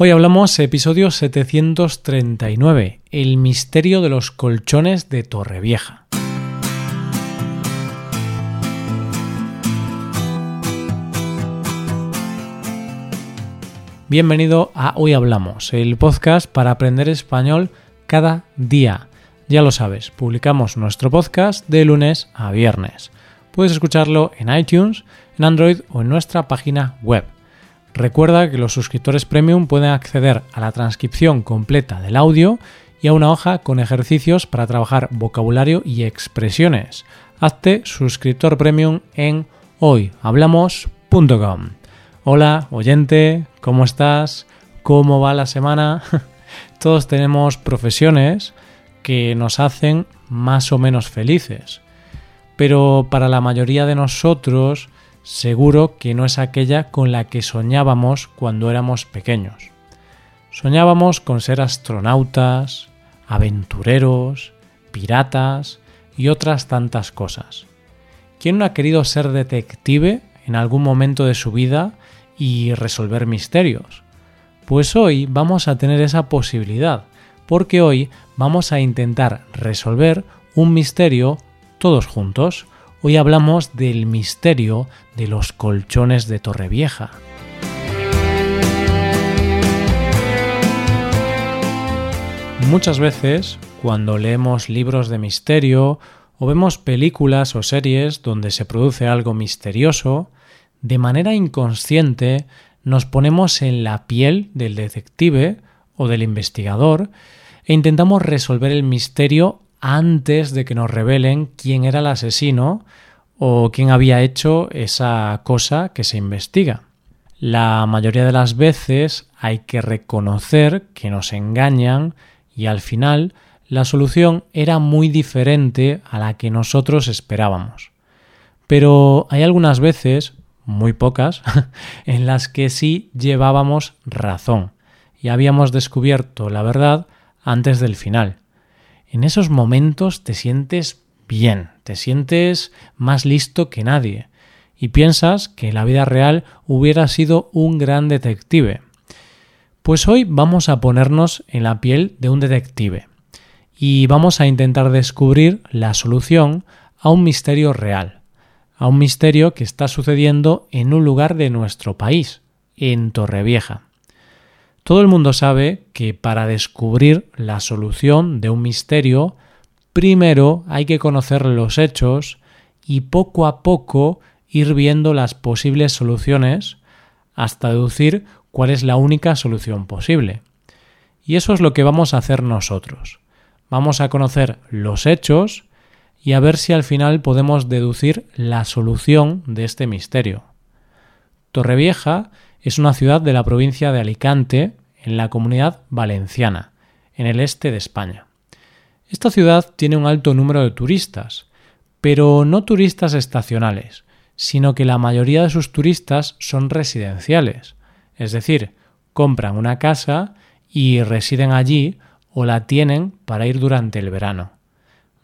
Hoy hablamos episodio 739, El misterio de los colchones de Torrevieja. Bienvenido a Hoy Hablamos, el podcast para aprender español cada día. Ya lo sabes, publicamos nuestro podcast de lunes a viernes. Puedes escucharlo en iTunes, en Android o en nuestra página web Recuerda que los suscriptores premium pueden acceder a la transcripción completa del audio y a una hoja con ejercicios para trabajar vocabulario y expresiones. Hazte suscriptor premium en hoyhablamos.com. Hola, oyente, ¿cómo estás? ¿Cómo va la semana? Todos tenemos profesiones que nos hacen más o menos felices. Pero para la mayoría de nosotros, seguro que no es aquella con la que soñábamos cuando éramos pequeños. Soñábamos con ser astronautas, aventureros, piratas y otras tantas cosas. ¿Quién no ha querido ser detective en algún momento de su vida y resolver misterios? Pues hoy vamos a tener esa posibilidad, porque hoy vamos a intentar resolver un misterio todos juntos, Hoy hablamos del misterio de los colchones de Torrevieja. Muchas veces, cuando leemos libros de misterio o vemos películas o series donde se produce algo misterioso, de manera inconsciente nos ponemos en la piel del detective o del investigador e intentamos resolver el misterio antes de que nos revelen quién era el asesino o quién había hecho esa cosa que se investiga. La mayoría de las veces hay que reconocer que nos engañan y al final la solución era muy diferente a la que nosotros esperábamos. Pero hay algunas veces, muy pocas, en las que sí llevábamos razón y habíamos descubierto la verdad antes del final en esos momentos te sientes bien, te sientes más listo que nadie y piensas que en la vida real hubiera sido un gran detective. Pues hoy vamos a ponernos en la piel de un detective y vamos a intentar descubrir la solución a un misterio real, a un misterio que está sucediendo en un lugar de nuestro país, en Torrevieja. Todo el mundo sabe que para descubrir la solución de un misterio, primero hay que conocer los hechos y poco a poco ir viendo las posibles soluciones hasta deducir cuál es la única solución posible. Y eso es lo que vamos a hacer nosotros. Vamos a conocer los hechos y a ver si al final podemos deducir la solución de este misterio. Torrevieja es una ciudad de la provincia de Alicante, en la comunidad valenciana, en el este de España. Esta ciudad tiene un alto número de turistas, pero no turistas estacionales, sino que la mayoría de sus turistas son residenciales, es decir, compran una casa y residen allí o la tienen para ir durante el verano.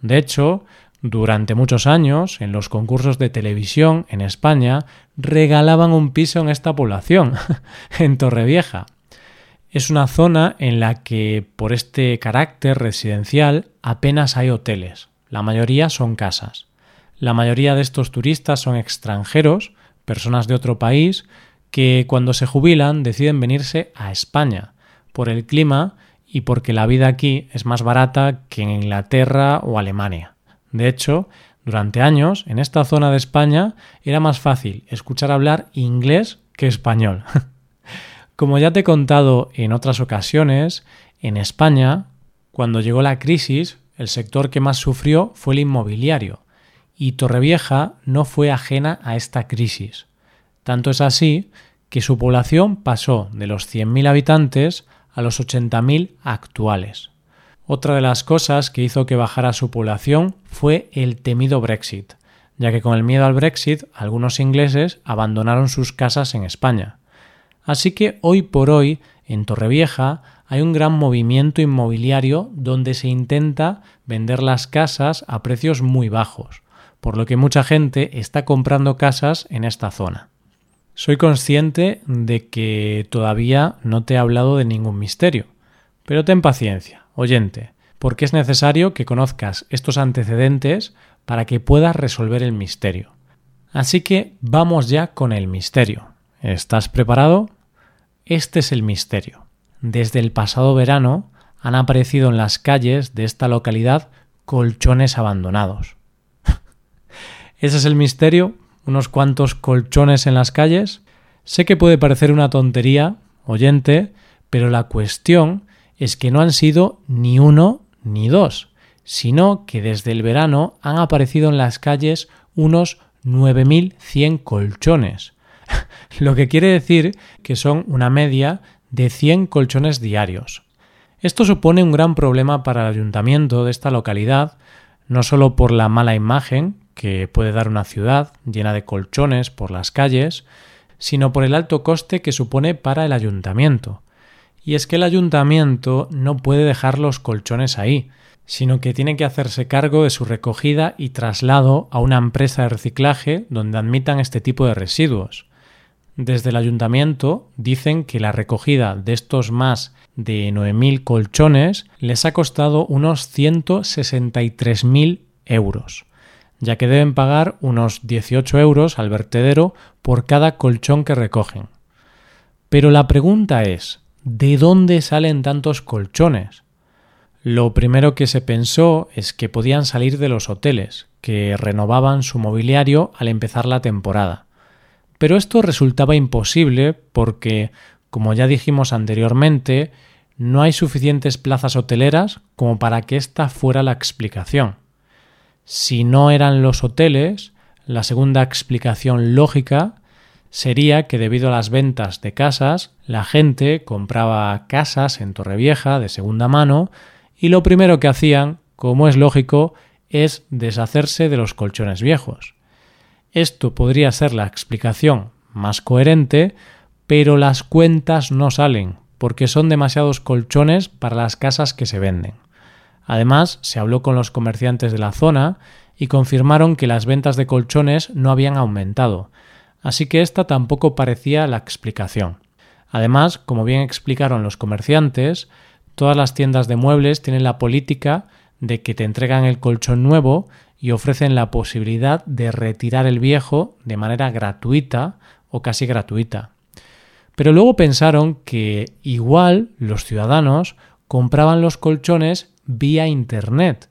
De hecho, durante muchos años, en los concursos de televisión en España, regalaban un piso en esta población, en Torrevieja. Es una zona en la que, por este carácter residencial, apenas hay hoteles. La mayoría son casas. La mayoría de estos turistas son extranjeros, personas de otro país, que cuando se jubilan deciden venirse a España, por el clima y porque la vida aquí es más barata que en Inglaterra o Alemania. De hecho, durante años, en esta zona de España era más fácil escuchar hablar inglés que español. Como ya te he contado en otras ocasiones, en España, cuando llegó la crisis, el sector que más sufrió fue el inmobiliario, y Torrevieja no fue ajena a esta crisis. Tanto es así que su población pasó de los 100.000 habitantes a los 80.000 actuales. Otra de las cosas que hizo que bajara su población fue el temido Brexit, ya que con el miedo al Brexit algunos ingleses abandonaron sus casas en España. Así que hoy por hoy en Torrevieja hay un gran movimiento inmobiliario donde se intenta vender las casas a precios muy bajos, por lo que mucha gente está comprando casas en esta zona. Soy consciente de que todavía no te he hablado de ningún misterio, pero ten paciencia, oyente, porque es necesario que conozcas estos antecedentes para que puedas resolver el misterio. Así que vamos ya con el misterio. ¿Estás preparado? Este es el misterio. Desde el pasado verano han aparecido en las calles de esta localidad colchones abandonados. ¿Ese es el misterio? unos cuantos colchones en las calles? Sé que puede parecer una tontería, oyente, pero la cuestión es que no han sido ni uno ni dos, sino que desde el verano han aparecido en las calles unos 9.100 colchones, lo que quiere decir que son una media de 100 colchones diarios. Esto supone un gran problema para el ayuntamiento de esta localidad, no solo por la mala imagen que puede dar una ciudad llena de colchones por las calles, sino por el alto coste que supone para el ayuntamiento. Y es que el ayuntamiento no puede dejar los colchones ahí, sino que tiene que hacerse cargo de su recogida y traslado a una empresa de reciclaje donde admitan este tipo de residuos. Desde el ayuntamiento dicen que la recogida de estos más de 9.000 colchones les ha costado unos 163.000 euros ya que deben pagar unos 18 euros al vertedero por cada colchón que recogen. Pero la pregunta es, ¿de dónde salen tantos colchones? Lo primero que se pensó es que podían salir de los hoteles, que renovaban su mobiliario al empezar la temporada. Pero esto resultaba imposible porque, como ya dijimos anteriormente, no hay suficientes plazas hoteleras como para que esta fuera la explicación. Si no eran los hoteles, la segunda explicación lógica sería que debido a las ventas de casas, la gente compraba casas en Torrevieja de segunda mano y lo primero que hacían, como es lógico, es deshacerse de los colchones viejos. Esto podría ser la explicación más coherente, pero las cuentas no salen, porque son demasiados colchones para las casas que se venden. Además, se habló con los comerciantes de la zona y confirmaron que las ventas de colchones no habían aumentado, así que esta tampoco parecía la explicación. Además, como bien explicaron los comerciantes, todas las tiendas de muebles tienen la política de que te entregan el colchón nuevo y ofrecen la posibilidad de retirar el viejo de manera gratuita o casi gratuita. Pero luego pensaron que igual los ciudadanos compraban los colchones vía Internet.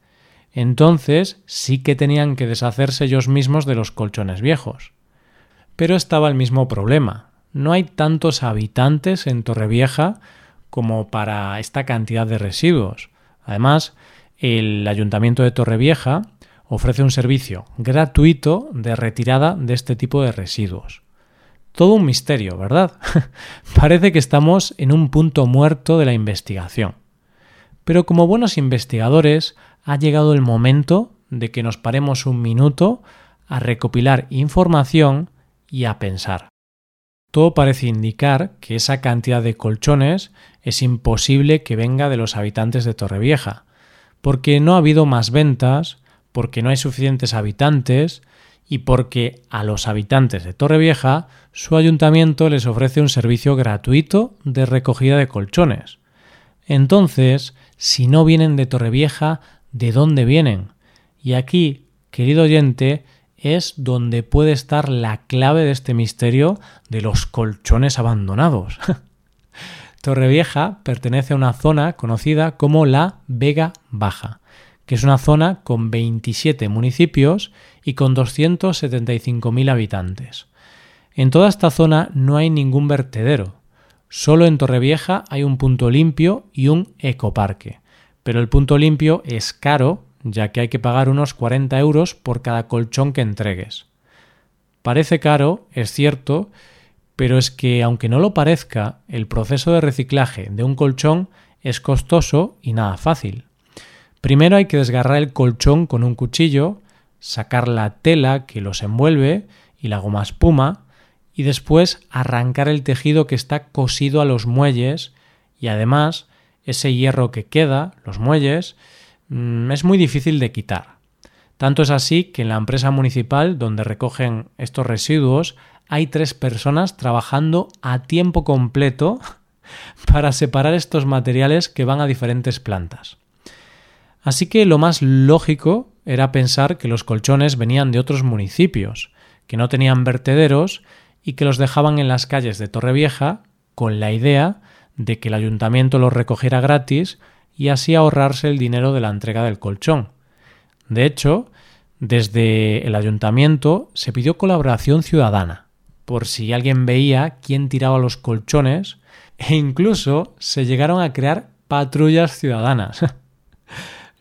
Entonces sí que tenían que deshacerse ellos mismos de los colchones viejos. Pero estaba el mismo problema. No hay tantos habitantes en Torrevieja como para esta cantidad de residuos. Además, el Ayuntamiento de Torrevieja ofrece un servicio gratuito de retirada de este tipo de residuos. Todo un misterio, ¿verdad? Parece que estamos en un punto muerto de la investigación. Pero como buenos investigadores ha llegado el momento de que nos paremos un minuto a recopilar información y a pensar. Todo parece indicar que esa cantidad de colchones es imposible que venga de los habitantes de Torrevieja, porque no ha habido más ventas, porque no hay suficientes habitantes y porque a los habitantes de Torrevieja su ayuntamiento les ofrece un servicio gratuito de recogida de colchones. Entonces, si no vienen de Torrevieja, ¿de dónde vienen? Y aquí, querido oyente, es donde puede estar la clave de este misterio de los colchones abandonados. Torrevieja pertenece a una zona conocida como la Vega Baja, que es una zona con 27 municipios y con 275.000 habitantes. En toda esta zona no hay ningún vertedero, Solo en Torrevieja hay un punto limpio y un ecoparque. Pero el punto limpio es caro, ya que hay que pagar unos 40 euros por cada colchón que entregues. Parece caro, es cierto, pero es que aunque no lo parezca, el proceso de reciclaje de un colchón es costoso y nada fácil. Primero hay que desgarrar el colchón con un cuchillo, sacar la tela que los envuelve y la goma espuma, y después arrancar el tejido que está cosido a los muelles y además ese hierro que queda, los muelles, mm, es muy difícil de quitar. Tanto es así que en la empresa municipal donde recogen estos residuos hay tres personas trabajando a tiempo completo para separar estos materiales que van a diferentes plantas. Así que lo más lógico era pensar que los colchones venían de otros municipios, que no tenían vertederos y que los dejaban en las calles de Torrevieja con la idea de que el ayuntamiento los recogiera gratis y así ahorrarse el dinero de la entrega del colchón. De hecho, desde el ayuntamiento se pidió colaboración ciudadana, por si alguien veía quién tiraba los colchones, e incluso se llegaron a crear patrullas ciudadanas.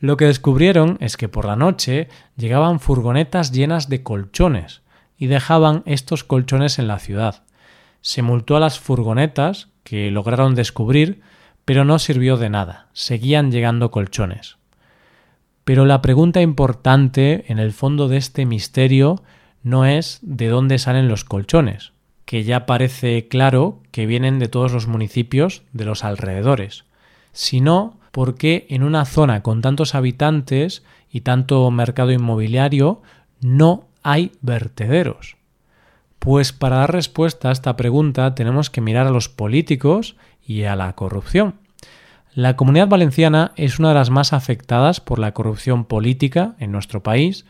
Lo que descubrieron es que por la noche llegaban furgonetas llenas de colchones y dejaban estos colchones en la ciudad. Se multó a las furgonetas, que lograron descubrir, pero no sirvió de nada. Seguían llegando colchones. Pero la pregunta importante en el fondo de este misterio no es de dónde salen los colchones, que ya parece claro que vienen de todos los municipios de los alrededores, sino porque en una zona con tantos habitantes y tanto mercado inmobiliario no hay vertederos. Pues para dar respuesta a esta pregunta tenemos que mirar a los políticos y a la corrupción. La comunidad valenciana es una de las más afectadas por la corrupción política en nuestro país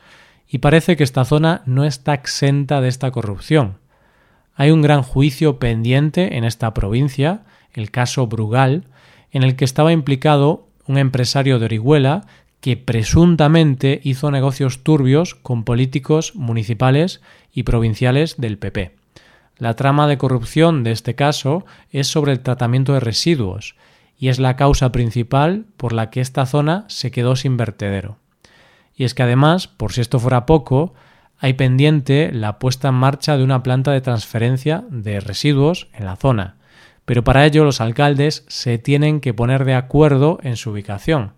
y parece que esta zona no está exenta de esta corrupción. Hay un gran juicio pendiente en esta provincia, el caso Brugal, en el que estaba implicado un empresario de Orihuela que presuntamente hizo negocios turbios con políticos municipales y provinciales del PP. La trama de corrupción de este caso es sobre el tratamiento de residuos y es la causa principal por la que esta zona se quedó sin vertedero. Y es que además, por si esto fuera poco, hay pendiente la puesta en marcha de una planta de transferencia de residuos en la zona, pero para ello los alcaldes se tienen que poner de acuerdo en su ubicación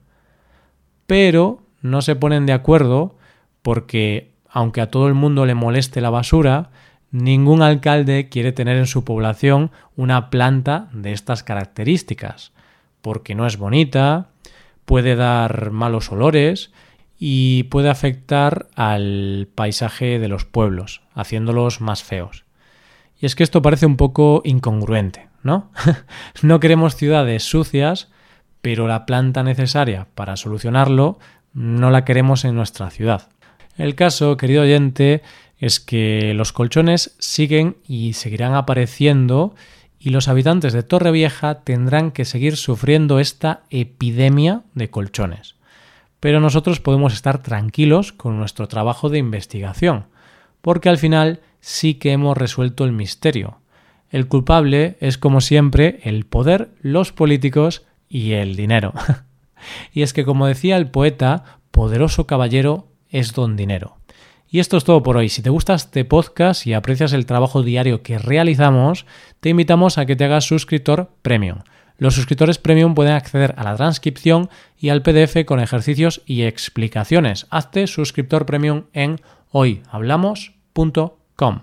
pero no se ponen de acuerdo porque, aunque a todo el mundo le moleste la basura, ningún alcalde quiere tener en su población una planta de estas características, porque no es bonita, puede dar malos olores y puede afectar al paisaje de los pueblos, haciéndolos más feos. Y es que esto parece un poco incongruente, ¿no? no queremos ciudades sucias, pero la planta necesaria para solucionarlo no la queremos en nuestra ciudad. El caso, querido oyente, es que los colchones siguen y seguirán apareciendo y los habitantes de Torrevieja tendrán que seguir sufriendo esta epidemia de colchones. Pero nosotros podemos estar tranquilos con nuestro trabajo de investigación, porque al final sí que hemos resuelto el misterio. El culpable es, como siempre, el poder, los políticos y el dinero. y es que, como decía el poeta, poderoso caballero es don dinero. Y esto es todo por hoy. Si te gusta este podcast y aprecias el trabajo diario que realizamos, te invitamos a que te hagas suscriptor premium. Los suscriptores premium pueden acceder a la transcripción y al PDF con ejercicios y explicaciones. Hazte suscriptor premium en hoyhablamos.com.